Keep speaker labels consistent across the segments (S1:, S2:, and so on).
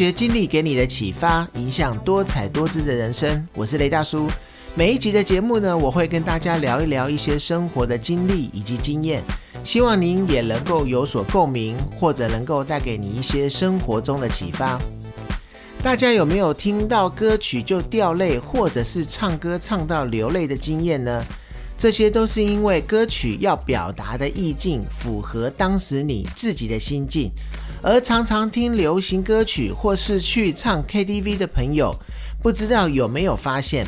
S1: 学经历给你的启发，影响多彩多姿的人生。我是雷大叔。每一集的节目呢，我会跟大家聊一聊一些生活的经历以及经验，希望您也能够有所共鸣，或者能够带给你一些生活中的启发。大家有没有听到歌曲就掉泪，或者是唱歌唱到流泪的经验呢？这些都是因为歌曲要表达的意境符合当时你自己的心境。而常常听流行歌曲或是去唱 KTV 的朋友，不知道有没有发现，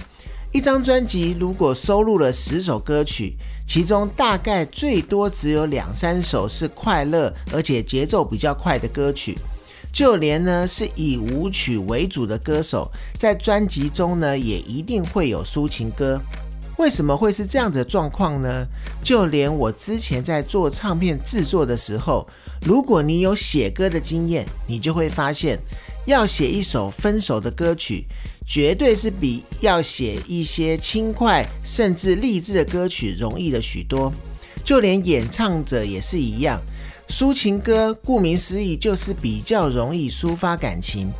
S1: 一张专辑如果收录了十首歌曲，其中大概最多只有两三首是快乐而且节奏比较快的歌曲。就连呢是以舞曲为主的歌手，在专辑中呢也一定会有抒情歌。为什么会是这样的状况呢？就连我之前在做唱片制作的时候，如果你有写歌的经验，你就会发现，要写一首分手的歌曲，绝对是比要写一些轻快甚至励志的歌曲容易了许多。就连演唱者也是一样。抒情歌，顾名思义，就是比较容易抒发感情。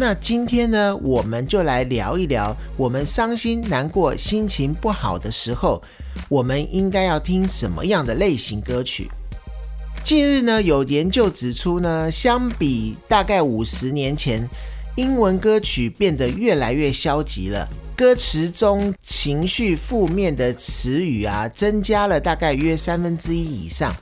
S1: 那今天呢，我们就来聊一聊，我们伤心、难过、心情不好的时候，我们应该要听什么样的类型歌曲？近日呢，有研究指出呢，相比大概五十年前，英文歌曲变得越来越消极了，歌词中情绪负面的词语啊，增加了大概约三分之一以上。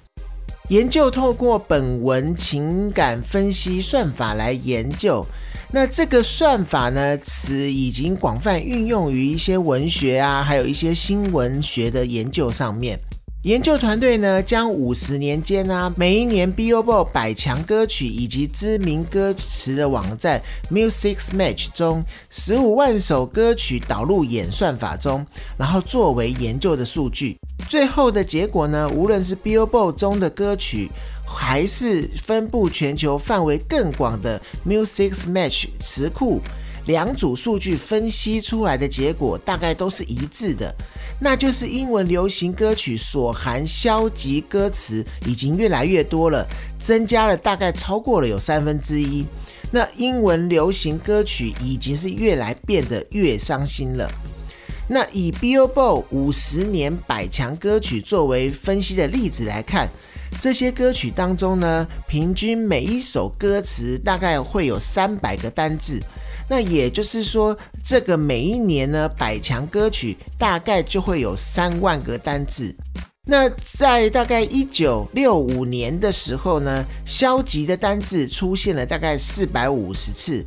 S1: 研究透过本文情感分析算法来研究，那这个算法呢，词已经广泛运用于一些文学啊，还有一些新闻学的研究上面。研究团队呢，将五十年间呢，每一年 Billboard 百强歌曲以及知名歌词的网站 Music Match 中十五万首歌曲导入演算法中，然后作为研究的数据。最后的结果呢，无论是 Billboard 中的歌曲，还是分布全球范围更广的 Music Match 词库。两组数据分析出来的结果大概都是一致的，那就是英文流行歌曲所含消极歌词已经越来越多了，增加了大概超过了有三分之一。那英文流行歌曲已经是越来变得越伤心了。那以 Billboard 五十年百强歌曲作为分析的例子来看，这些歌曲当中呢，平均每一首歌词大概会有三百个单字。那也就是说，这个每一年呢，百强歌曲大概就会有三万个单字。那在大概一九六五年的时候呢，消极的单字出现了大概四百五十次。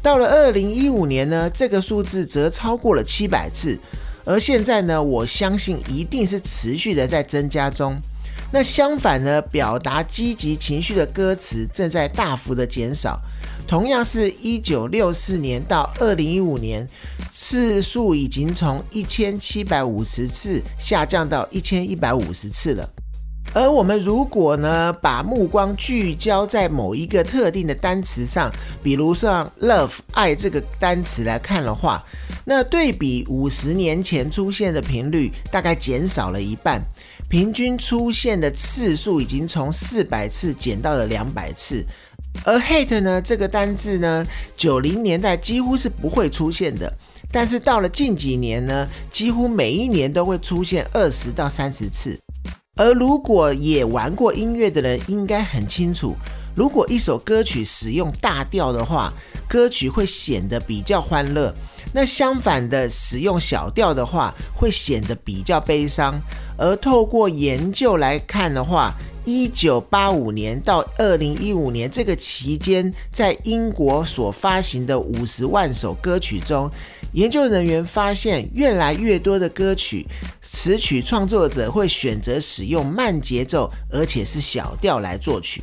S1: 到了二零一五年呢，这个数字则超过了七百次。而现在呢，我相信一定是持续的在增加中。那相反呢，表达积极情绪的歌词正在大幅的减少。同样是一九六四年到二零一五年，次数已经从一千七百五十次下降到一千一百五十次了。而我们如果呢，把目光聚焦在某一个特定的单词上，比如像 love 爱这个单词来看的话，那对比五十年前出现的频率，大概减少了一半，平均出现的次数已经从四百次减到了两百次。而 hate 呢这个单字呢，九零年代几乎是不会出现的，但是到了近几年呢，几乎每一年都会出现二十到三十次。而如果也玩过音乐的人，应该很清楚，如果一首歌曲使用大调的话，歌曲会显得比较欢乐；那相反的，使用小调的话，会显得比较悲伤。而透过研究来看的话，一九八五年到二零一五年这个期间，在英国所发行的五十万首歌曲中，研究人员发现，越来越多的歌曲词曲创作者会选择使用慢节奏，而且是小调来作曲。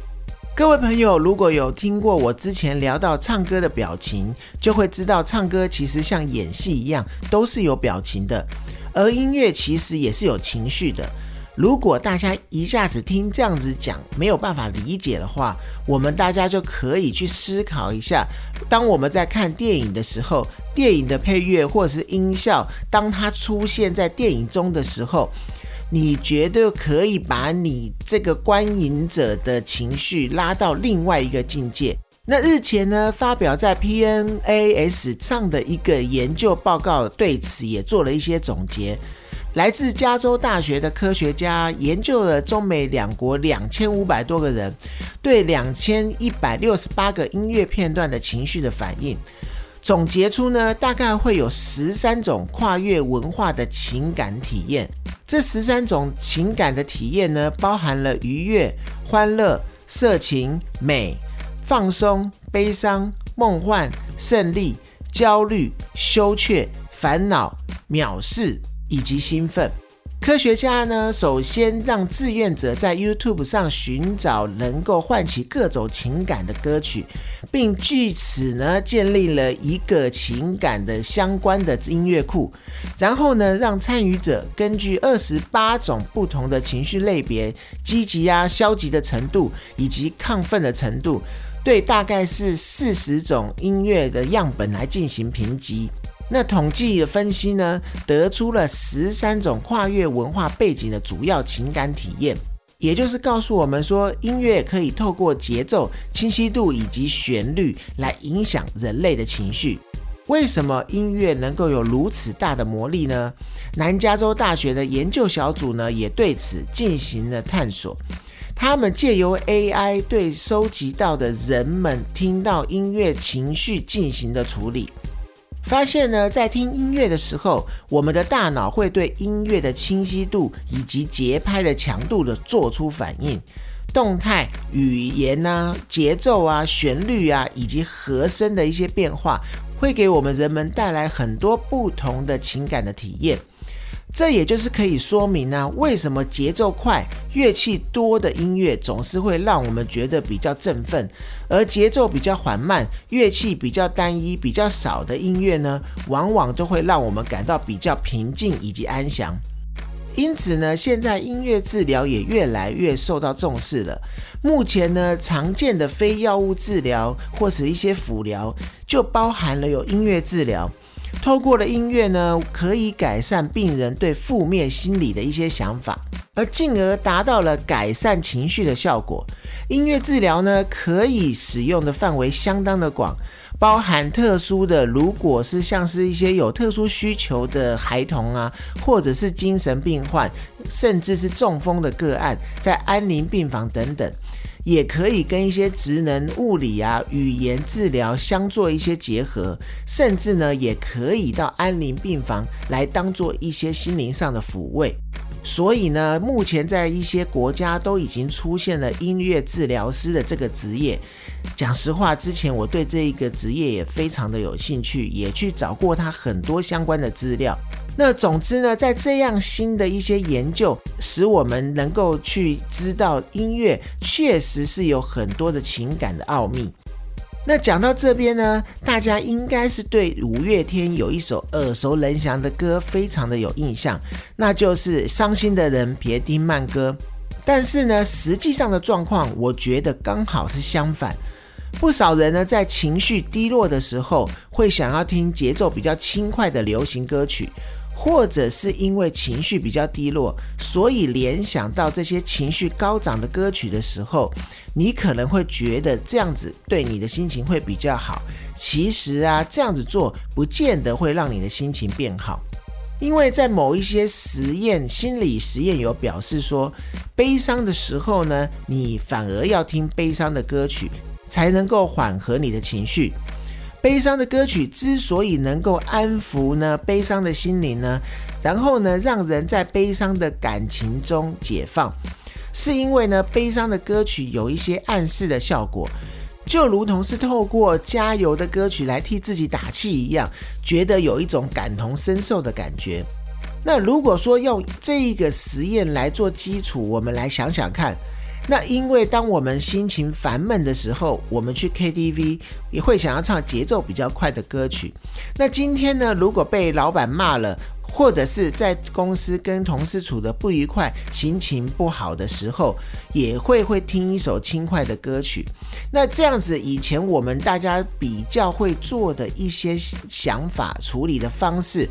S1: 各位朋友，如果有听过我之前聊到唱歌的表情，就会知道唱歌其实像演戏一样，都是有表情的，而音乐其实也是有情绪的。如果大家一下子听这样子讲没有办法理解的话，我们大家就可以去思考一下：当我们在看电影的时候，电影的配乐或者是音效，当它出现在电影中的时候，你觉得可以把你这个观影者的情绪拉到另外一个境界？那日前呢，发表在 PNAS 上的一个研究报告，对此也做了一些总结。来自加州大学的科学家研究了中美两国两千五百多个人对两千一百六十八个音乐片段的情绪的反应，总结出呢，大概会有十三种跨越文化的情感体验。这十三种情感的体验呢，包含了愉悦、欢乐、色情、美。放松、悲伤、梦幻、胜利、焦虑、羞怯、烦恼、藐视以及兴奋。科学家呢，首先让志愿者在 YouTube 上寻找能够唤起各种情感的歌曲，并据此呢建立了一个情感的相关的音乐库。然后呢，让参与者根据二十八种不同的情绪类别，积极啊、消极的程度以及亢奋的程度。对，大概是四十种音乐的样本来进行评级。那统计的分析呢，得出了十三种跨越文化背景的主要情感体验，也就是告诉我们说，音乐可以透过节奏、清晰度以及旋律来影响人类的情绪。为什么音乐能够有如此大的魔力呢？南加州大学的研究小组呢，也对此进行了探索。他们借由 AI 对收集到的人们听到音乐情绪进行的处理，发现呢，在听音乐的时候，我们的大脑会对音乐的清晰度以及节拍的强度的做出反应，动态、语言啊、节奏啊、旋律啊以及和声的一些变化，会给我们人们带来很多不同的情感的体验。这也就是可以说明呢，为什么节奏快、乐器多的音乐总是会让我们觉得比较振奋，而节奏比较缓慢、乐器比较单一、比较少的音乐呢，往往都会让我们感到比较平静以及安详。因此呢，现在音乐治疗也越来越受到重视了。目前呢，常见的非药物治疗或是一些辅疗，就包含了有音乐治疗。透过了音乐呢，可以改善病人对负面心理的一些想法，而进而达到了改善情绪的效果。音乐治疗呢，可以使用的范围相当的广，包含特殊的，如果是像是一些有特殊需求的孩童啊，或者是精神病患，甚至是中风的个案，在安宁病房等等。也可以跟一些职能、物理啊、语言治疗相做一些结合，甚至呢，也可以到安宁病房来当做一些心灵上的抚慰。所以呢，目前在一些国家都已经出现了音乐治疗师的这个职业。讲实话，之前我对这一个职业也非常的有兴趣，也去找过他很多相关的资料。那总之呢，在这样新的一些研究，使我们能够去知道音乐确实是有很多的情感的奥秘。那讲到这边呢，大家应该是对五月天有一首耳熟能详的歌非常的有印象，那就是《伤心的人别听慢歌》。但是呢，实际上的状况，我觉得刚好是相反。不少人呢，在情绪低落的时候，会想要听节奏比较轻快的流行歌曲。或者是因为情绪比较低落，所以联想到这些情绪高涨的歌曲的时候，你可能会觉得这样子对你的心情会比较好。其实啊，这样子做不见得会让你的心情变好，因为在某一些实验心理实验有表示说，悲伤的时候呢，你反而要听悲伤的歌曲，才能够缓和你的情绪。悲伤的歌曲之所以能够安抚呢悲伤的心灵呢，然后呢让人在悲伤的感情中解放，是因为呢悲伤的歌曲有一些暗示的效果，就如同是透过加油的歌曲来替自己打气一样，觉得有一种感同身受的感觉。那如果说用这一个实验来做基础，我们来想想看。那因为当我们心情烦闷的时候，我们去 KTV 也会想要唱节奏比较快的歌曲。那今天呢，如果被老板骂了，或者是在公司跟同事处的不愉快、心情不好的时候，也会会听一首轻快的歌曲。那这样子，以前我们大家比较会做的一些想法、处理的方式，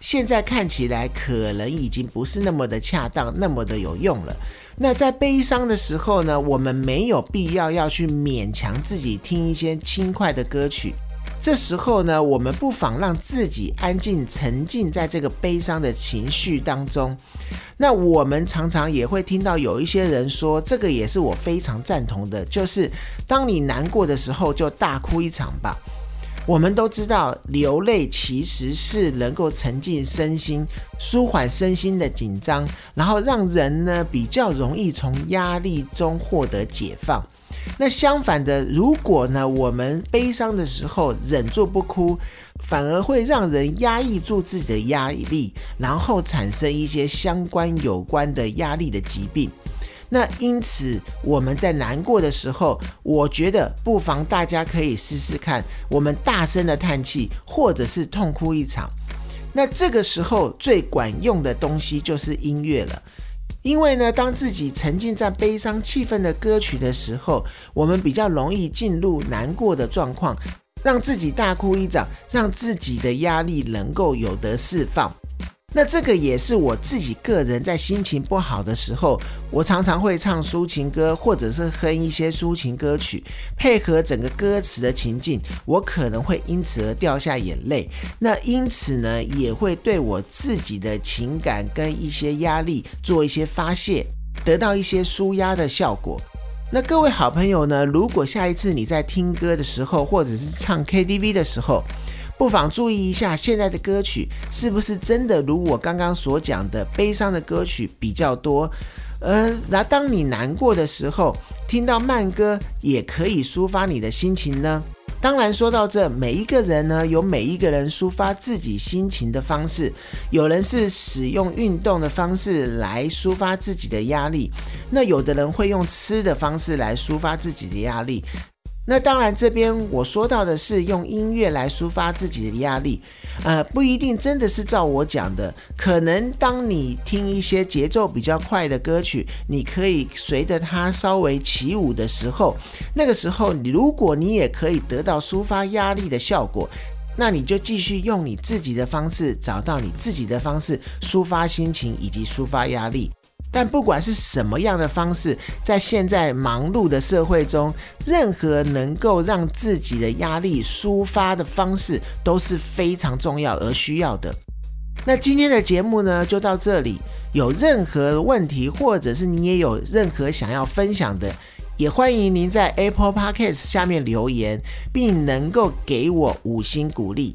S1: 现在看起来可能已经不是那么的恰当、那么的有用了。那在悲伤的时候呢，我们没有必要要去勉强自己听一些轻快的歌曲。这时候呢，我们不妨让自己安静沉浸在这个悲伤的情绪当中。那我们常常也会听到有一些人说，这个也是我非常赞同的，就是当你难过的时候，就大哭一场吧。我们都知道，流泪其实是能够沉浸身心、舒缓身心的紧张，然后让人呢比较容易从压力中获得解放。那相反的，如果呢我们悲伤的时候忍住不哭，反而会让人压抑住自己的压力，然后产生一些相关有关的压力的疾病。那因此，我们在难过的时候，我觉得不妨大家可以试试看，我们大声的叹气，或者是痛哭一场。那这个时候最管用的东西就是音乐了，因为呢，当自己沉浸在悲伤气氛的歌曲的时候，我们比较容易进入难过的状况，让自己大哭一场，让自己的压力能够有得释放。那这个也是我自己个人在心情不好的时候，我常常会唱抒情歌，或者是哼一些抒情歌曲，配合整个歌词的情境，我可能会因此而掉下眼泪。那因此呢，也会对我自己的情感跟一些压力做一些发泄，得到一些舒压的效果。那各位好朋友呢，如果下一次你在听歌的时候，或者是唱 KTV 的时候，不妨注意一下，现在的歌曲是不是真的如我刚刚所讲的，悲伤的歌曲比较多？呃，那当你难过的时候，听到慢歌也可以抒发你的心情呢。当然，说到这，每一个人呢，有每一个人抒发自己心情的方式。有人是使用运动的方式来抒发自己的压力，那有的人会用吃的方式来抒发自己的压力。那当然，这边我说到的是用音乐来抒发自己的压力，呃，不一定真的是照我讲的。可能当你听一些节奏比较快的歌曲，你可以随着它稍微起舞的时候，那个时候，如果你也可以得到抒发压力的效果，那你就继续用你自己的方式，找到你自己的方式抒发心情以及抒发压力。但不管是什么样的方式，在现在忙碌的社会中，任何能够让自己的压力抒发的方式都是非常重要而需要的。那今天的节目呢，就到这里。有任何问题，或者是你也有任何想要分享的，也欢迎您在 Apple Podcast 下面留言，并能够给我五星鼓励。